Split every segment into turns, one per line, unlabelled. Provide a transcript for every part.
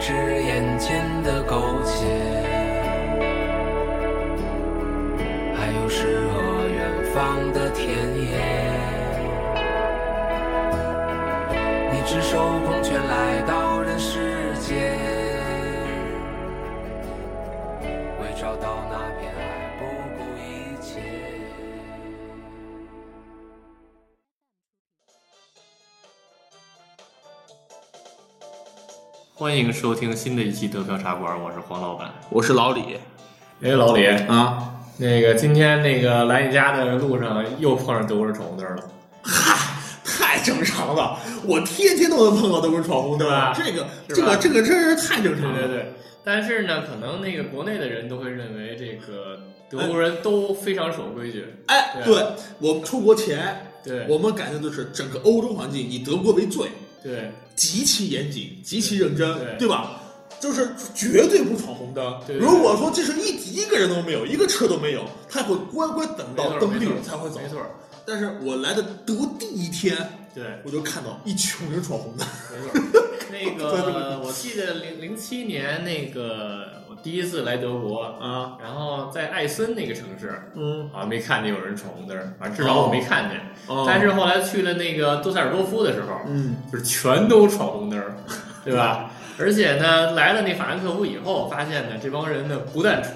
止眼前的苟且，还有诗和远方的田野。你赤手空拳来到人世间，为找到那片爱不顾一切。
欢迎收听新的一期德飘茶馆，我是黄老板。
我是老李。
哎，老李，
啊，
那个今天那个来你家的路上又碰上德国人闯红灯了，
嗨，太正常了，我天天都能碰到德国人闯红灯。这个这个这个真是太正常了。
对对对。但是呢，可能那个国内的人都会认为这个德国人都非常守规矩，
哎，
对。
对我们出国前，
对。
我们感觉的是整个欧洲环境以德国为最，
对
极其严谨，极其认真，
对
吧？就是绝对不闯红灯。如果说这是一一个人都没有，一个车都没有，他会乖乖等到灯绿
没错
才会走
没。错，
但是我来的德第一天，
对。
我就看到一群人闯红灯。
没错，那个 我记得零零七年那个我第一次来德国，
啊，
然后在艾森那个城市
嗯，
啊，没看见有人闯红灯，反正至少我没看见。
哦。
但是后来去了那个杜塞尔多夫的时候，
嗯，
就是全都闯红灯，对吧？而且呢，来了那法兰克福以后，发现呢这帮人呢不但闯，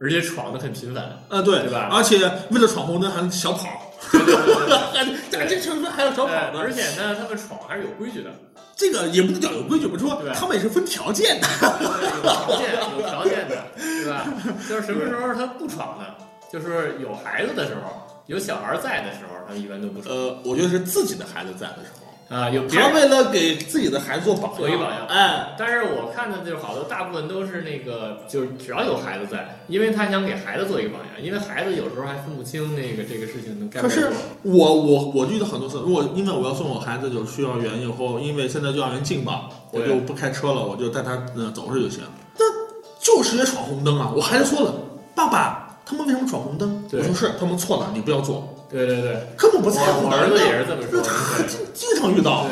而且闯的很频繁。
啊，对。
对吧？
而且为了闯红灯还小跑，
对对对对
在 这城市还要找跑的，
而且呢，他们闯还是有规矩的，
这个也不能叫有规矩，不说
对
他们也是分条件的。
有条件有条件的，对吧？就是什么时候他不闯呢？就是有孩子的时候，有小孩在的时候，他们一般都不闯
呃，我觉得是自己的孩子在的时候，
啊。有别人，
他为了给自己的孩子做榜样，
做一榜样
哎，
但是我看的就是好多大部分都是那个，就是只要有孩子在，因为他想给孩子做一个榜样，因为孩子有时候还分不清那个这个事情能该不
可是
该做。
我我我遇到很多次，如果因为我要送我孩子就去幼儿园以后，因为现在幼儿园近嘛，我
对
就不开车了，我就带他嗯走着就行。那就是也闯红灯啊！我孩子说了，爸爸，他们为什么闯红灯？
对
我说是，他们错了，你不要做，
对对对，
根本不在乎的。
我我儿子也是这么说
经经常遇到，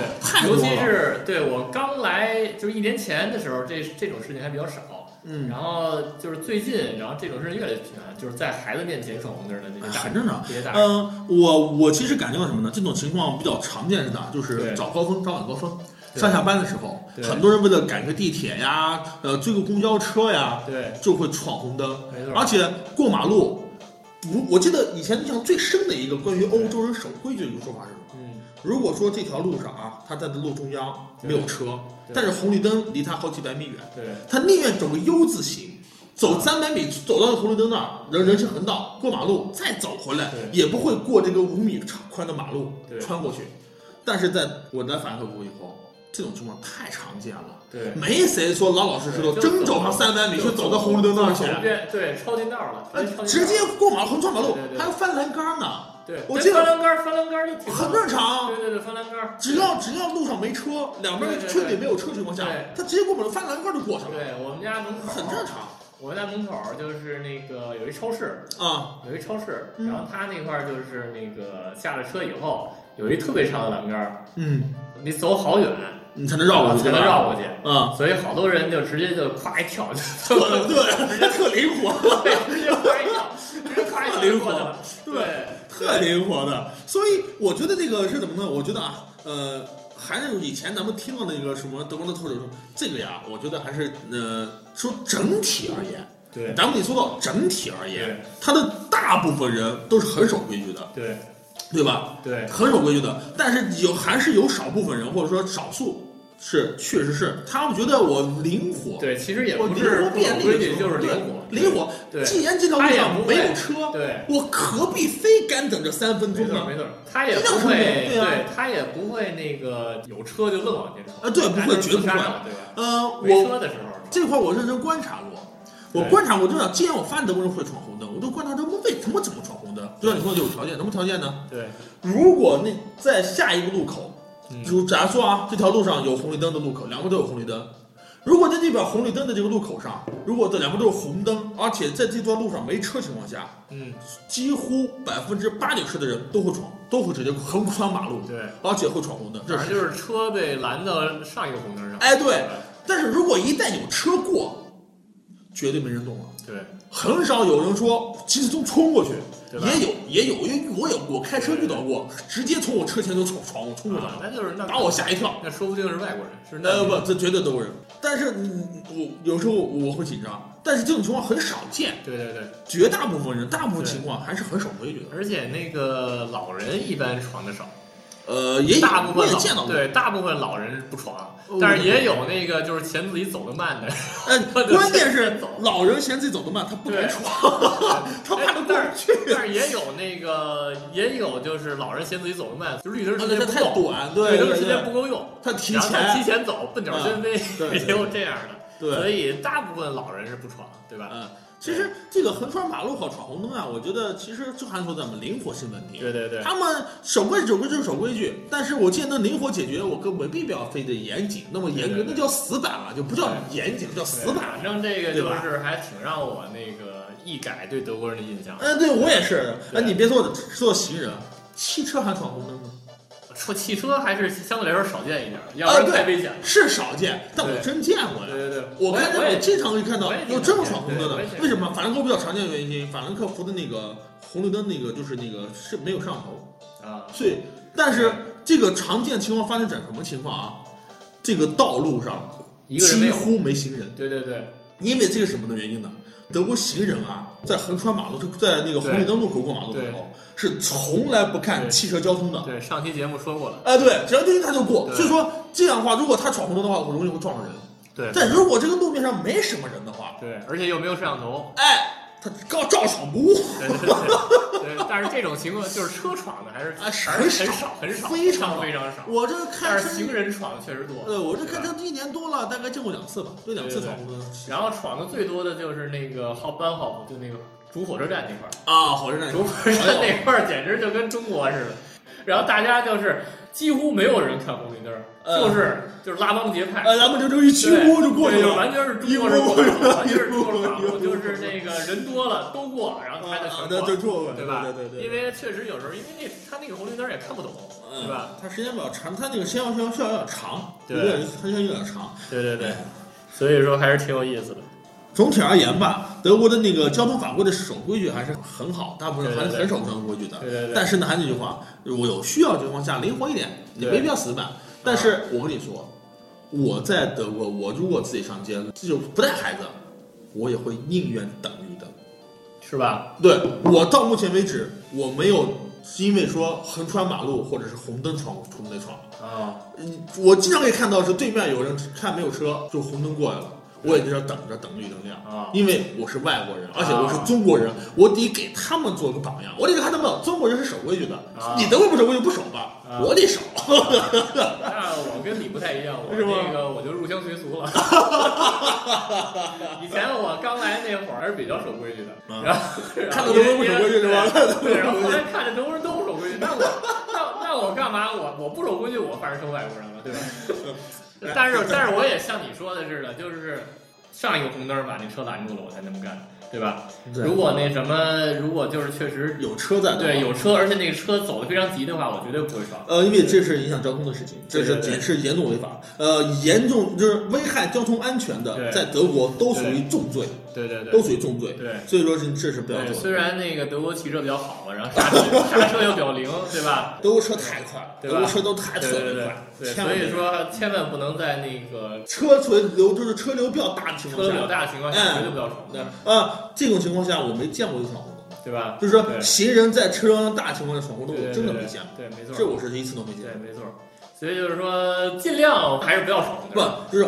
尤其是对我刚来就是一年前的时候，这这种事情还比较少。
嗯，
然后就是最近，然后这种事情越来越频繁，就是在孩子面前闯红灯的这些大，
很正常。嗯，我我其实感觉到什么呢？这种情况比较常见是哪？就是早高峰、早晚高峰，上下班的时候，
对
很多人为了赶个地铁呀，呃，追个公交车呀，
对，
就会闯红灯，
没错。
而且过马路。不，我记得以前印象最深的一个关于欧洲人守规矩的一个说法是什么？
嗯，
如果说这条路上啊，他在路中央没有车，但是红绿灯离他好几百米远，
对
他宁愿走个 U 字形，走三百米走到红绿灯那儿，人人行横道过马路，再走回来，也不会过这个五米长宽的马路
对
穿过去。但是在我在法兰克福以后，这种情况太常见了，
对，
没谁说老老实实的真走上三百米去走到红绿灯那儿去，
走遍对超近道了，
呃
直接
过马路横穿马路还要翻栏杆呢，
对，
我记得
翻栏杆儿翻栏杆儿就挺
很正常
对。对对，翻栏杆儿。
只要只要路上没车，两边车里没有车情况下，他直接过马路翻栏杆就过去了，
对我们家门口
很正常
我们家门口就是那个有一超市，
啊。
有一超市，
嗯
然后他那块儿就是那个下了车以后有一特别长的栏杆儿，
嗯，
你走好远
你才能绕过去，
才能绕过去，
啊。
所以好多人就直接就咵一跳，就
对特灵活，
对，直接咵一跳，直接咵一跳就过去了，对
特灵活的。所以我觉得这个是怎么呢？我觉得啊，呃，还是以前咱们听到那个什么德国的特者说，这个呀，我觉得还是呃，说整体而言，
对
咱们得说到整体而言，他的大部分人都是很守规矩的，
对
对吧？
对
很守规矩的，但是有还是有少部分人或者说少数是确实是，他们觉得我灵活，
对，其实也不是不
活便
就是灵活，
灵活。
对，
既然这条路上没有车，
对。
我何必非干等这三分钟呢？
没错没错，他也不会，
对啊
他也不会那个有车就愣往前冲
啊对不会绝不会
对吧？
呃，
没
我
车的时候，
这块我认真观察过，我观察过，就想，既然我发现德国人会闯红灯，我就观察他们为什么怎么闯红灯。就像你说的有条件，什么条件呢？
对，
如果那在下一个路口，
嗯
就假如说啊，这条路上有红绿灯的路口，两边都有红绿灯。如果在这边红绿灯的这个路口上，如果这两边都是红灯，而且在这段路上没车情况下，
嗯，
几乎百分之八九十的人都会闯，都会直接横穿马路，
对，
而且会闯红灯。这
正就是车被拦到上一个红灯上，
哎对但是如果一旦有车过，绝对没人动了。
对，
很少有人说急匆匆冲过去，
对吧？
也有也有，因为我有我开车遇到过，直接从我车前就闯闯冲过去
啊
了，
那就是那
把我吓一跳。
那说不定是外国人，是那
呃不，这绝对都是。但是你我有时候我会紧张，但是这种情况很少见，
对对对，
绝大部分人大部分情况还是很守规矩的。
而且那个老人一般闯的少，
呃，也
大部分
见到过。
对大部分老人不闯
哦，
但是也有那个就是嫌自己走得慢的，
呃，关键是老人嫌自己走得慢，他不敢闯，他怕他过去。
但是也有那个也有就是老人嫌自己走得慢，就绿灯时间太
短，
绿灯时间，不够用，
他提
然后他提
前，
走，笨鸟先飞，也有这样的，
对所，
以大部分老人是不闯，对吧？
嗯。其实这个横穿马路和闯红灯啊，我觉得其实就还是说咱们灵活性问题。
对对对，
他们守规矩守规矩守规矩，但是我既然能灵活解决，我根本没必要非得严谨，那么严格那叫死板了，就不叫严谨，叫死板。
反正这个就是还挺让我那个一改对德国人的印象。
嗯，对我也是。
对
哎，你别说说行人，汽车还闯红灯呢，
说汽车还是相对来说少见一点，要
啊
不然
对
太危险了。
是少见，但我真见过呀。
对对对，
我看见
我
经常会看到有这么闯红灯的为什么？法兰克福比较常见的原因，法兰克福的那个红绿灯那个就是那个是没有摄像头，
啊，
所以但是这个常见情况发生在什么情况啊？这个道路上几。乎没行人，
对对对
因为这个什么的原因呢？德国行人啊，在横穿马路，就在那个红绿灯路口过马路的时候，是从来不看汽车交通的。
对，上期节目说过了。
哎，对，只要对他就过。所以说这样的话，如果他闯红灯的话，我容易会撞上人。
对
但如果这个路面上没什么人的话，
对，而且又没有摄像头。
哎，他刚照闯不误。
对对对对，但是这种情况就是车闯的还是
很少
很少
非常
非常少。
我这看车
但是行人闯的确实多。
呃，我这看
对吧
车一年多了，大概见过两次吧，就两次
对对
闯红灯。
然后闯的最多的就是那个号班好，就那个主火车站那块儿。
啊，火车站
主火车站那块儿简直就跟中国似的，然后大家就是几乎没有人看红绿灯就是就是拉帮结派，
呃，咱们就这一齐呼就过去了。
完全是中国人过马路，完全是中国就是那个人多了都过，然后他就
啊，
全过，对吧？
对对对，
因为确实有时候，因为那他那个红绿灯也看不懂，对吧？
它时间比较长，它那个时间需要需要有点长，
对
有点它需要有点长。
对对对，所以说还是挺有意思的。
总体而言吧，德国的那个交通法规的守规矩还是很好，大部分还是很守交通规矩的。
对对对，
但是呢，还是那句话，我有需要情况下灵活一点，也没必要死板。但是我跟你说，我在德国，我如果自己上街，就不带孩子，我也会宁愿等一等。
是吧？
对我到目前为止，我没有因为说横穿马路或者是红灯闯红灯闯。
啊，
嗯，我经常可以看到是对面有人看没有车，就红灯过来了，我也在这等着等绿灯亮。
啊，
因为我是外国人，而且我是中国人，我得给他们做个榜样，我得给他们中国人是守规矩的，
啊
你德国不守规矩不守吧，
啊
我得守。
那我跟你不太一样，我
是
那个我就入乡随俗了。以前我刚来那会儿还是比较守规矩的，
啊
然后
看到德国人不守规矩是吧？
对，然后后来看着德国人都不守规矩，那我那那我干嘛？我我不守规矩，我反而成外国人了，对吧？但是但是我也像你说的似的，就是上一个红灯把那车拦住了，我才那么干，对吧？如果那什么，如果就是确实
有车在
对有车，而且那个车走的非常急的话，我绝对不会闯。
呃，因为这是影响交通的事情，这是
对对对
也是严重违法，呃，严重就是危害交通安全的，在德国都属于重罪，
对对对对对，
都属于重罪，
对。
所以说是这是不要
对，
做
虽。然那个德国汽车比较好，然后刹车 刹车又比较灵，对吧？
德国车太快，
对吧
德国车都太特别快，
对，所以说千万不能在那个
车存流就是车流比较大的情况下
车流比较，大的情况下，
哎
绝对不要闯，
对啊，这种情况下我没见过有闯红灯的，
对吧？
就是说行人在车流量大情况下闯红灯，我真的没见过，
对，没错，
这我是一次都没见
对。没错。所以就是说，尽量还是不要闯红
不。就是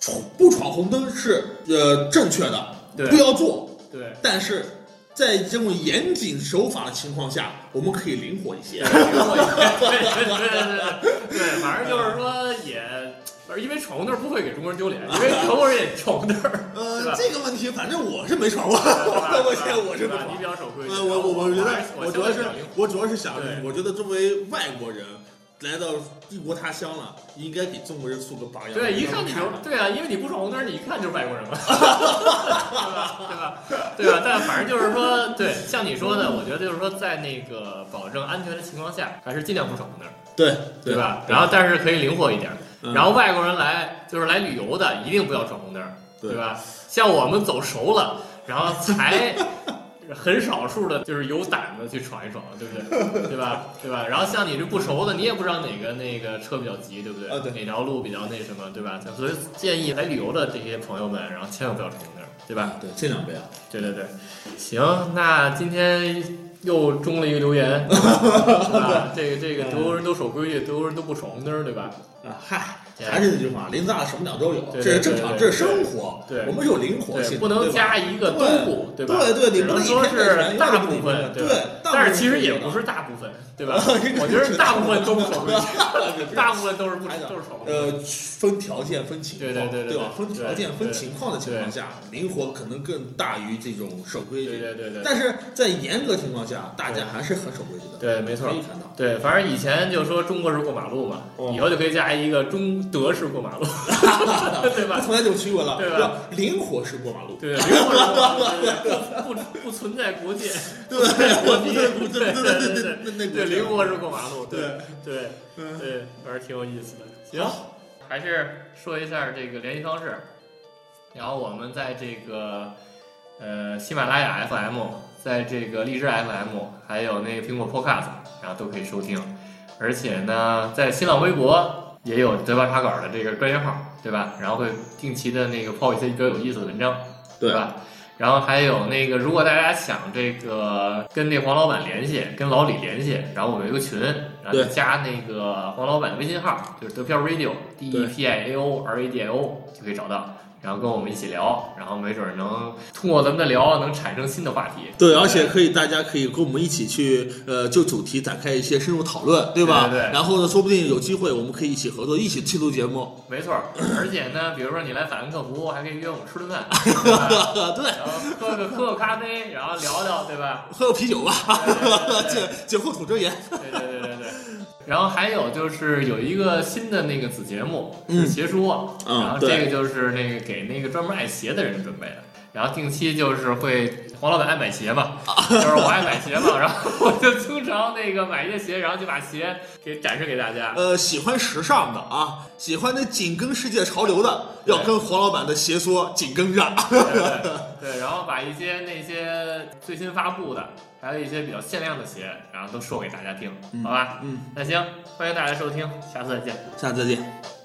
闯不闯红灯是呃正确的，
对
不要做。
对，
但是在这种严谨守法的情况下，我们可以灵活一些。
对对对对对对，反正就是说也，因为闯红灯不会给中国人丢脸，因为 中国人也闯红灯，对
呃，这个问题反正我是没闯过，
吧
我现在我是不闯
你比。较守规矩。
呃，我我我觉得，我主要是我主要是想，我觉得作为外国人来到异国他乡了，应该给中国人树个榜样。
对，一看你就是对啊，因为你不闯红灯，你一看就是外国人嘛，对吧？对吧？对吧？但反正就是说，对，像你说的，我觉得就是说，在那个保证安全的情况下，还是尽量不闯红灯，
对
对吧？然后，但是可以灵活一点。
嗯
然后外国人来就是来旅游的，一定不要闯红灯，
对
对吧？像我们走熟了，然后才 很少数的，就是有胆子去闯一闯，对不对？对吧？对吧？然后像你这不熟的，你也不知道哪个那个车比较急，对不对？
啊对
哪条路比较那什么，对吧？所以建议来旅游的这些朋友们，然后千万不要闯红灯，对吧？
对，尽量不要。
对对对，行，那今天又中了一个留言，啊？这个这个德国人都守规矩，德国人都不闯红灯，对吧？
啊，嗨，还是那句话，林子大了什么鸟都有，这是正常，这是生活。
对
我们有灵活性
不能加一个都不，对吧？
对对，你不能
说是大部分，
对
但是其实也不是大部分，对吧？我觉得大部分都不守规矩，大部分都是不都是闯红灯。
呃，分条件分情况，
对对对对
吧？分条件
对
分情况的情况下，灵活可能更大于这种守规矩。
对对对对，
但是在严格情况下，大家还是很守规矩的。
对，没错
可以。看到。
对，反正以前就说中国式过马路嘛，
哦
以后就可以加一个中德式过马路，对吧？
不存在这种区别了，
对吧
吧？灵活式过马路，
对，灵活式过马路，对不不不存在国界，
对
国籍，
对
对对对对对。灵活是过马路，对
对
对还是，挺有意思的。行，还是说一下这个联系方式，然后我们在这个呃喜马拉雅 FM，在这个荔枝 FM，还有那个苹果 Podcast，然后都可以收听，而且呢，在新浪微博也有德巴茶馆的这个专业号，对吧？然后会定期的那个抛一些比较有意思的文章，对吧？然后还有那个，如果大家想这个跟那黄老板联系，跟老李联系，然后我们有一个群，然后加那个黄老板的微信号，就是得票 radio D E P I A O R A D I O 就可以找到，然后跟我们一起聊，然后没准能通过咱们的聊能产生新的话题。
对，而且可以，大家可以跟我们一起去，呃，就主题展开一些深入讨论，对吧？
对对对
然后呢，说不定有机会，我们可以一起合作，一起去录节目。
没错儿，而且呢，比如说你来法兰克福，还可以约我们吃顿饭，对，然后喝个喝个咖啡，然后聊聊，对吧？
喝个啤酒吧，酒酒后吐真言。
对对对对对。然后还有就是有一个新的那个子节目
嗯
是鞋说，
嗯
然后这个就是那个给那个专门爱鞋的人准备的。然后定期就是会黄老板爱买鞋嘛，就是我爱买鞋嘛，然后我就经常那个买一些鞋，然后就把鞋给展示给大家。
呃，喜欢时尚的啊，喜欢那紧跟世界潮流的，要跟黄老板的鞋说紧跟着。
对对 对，然后把一些那些最新发布的，还有一些比较限量的鞋，然后都说给大家听，好吧？
嗯，
那行，欢迎大家收听，下次再见。
下次再见。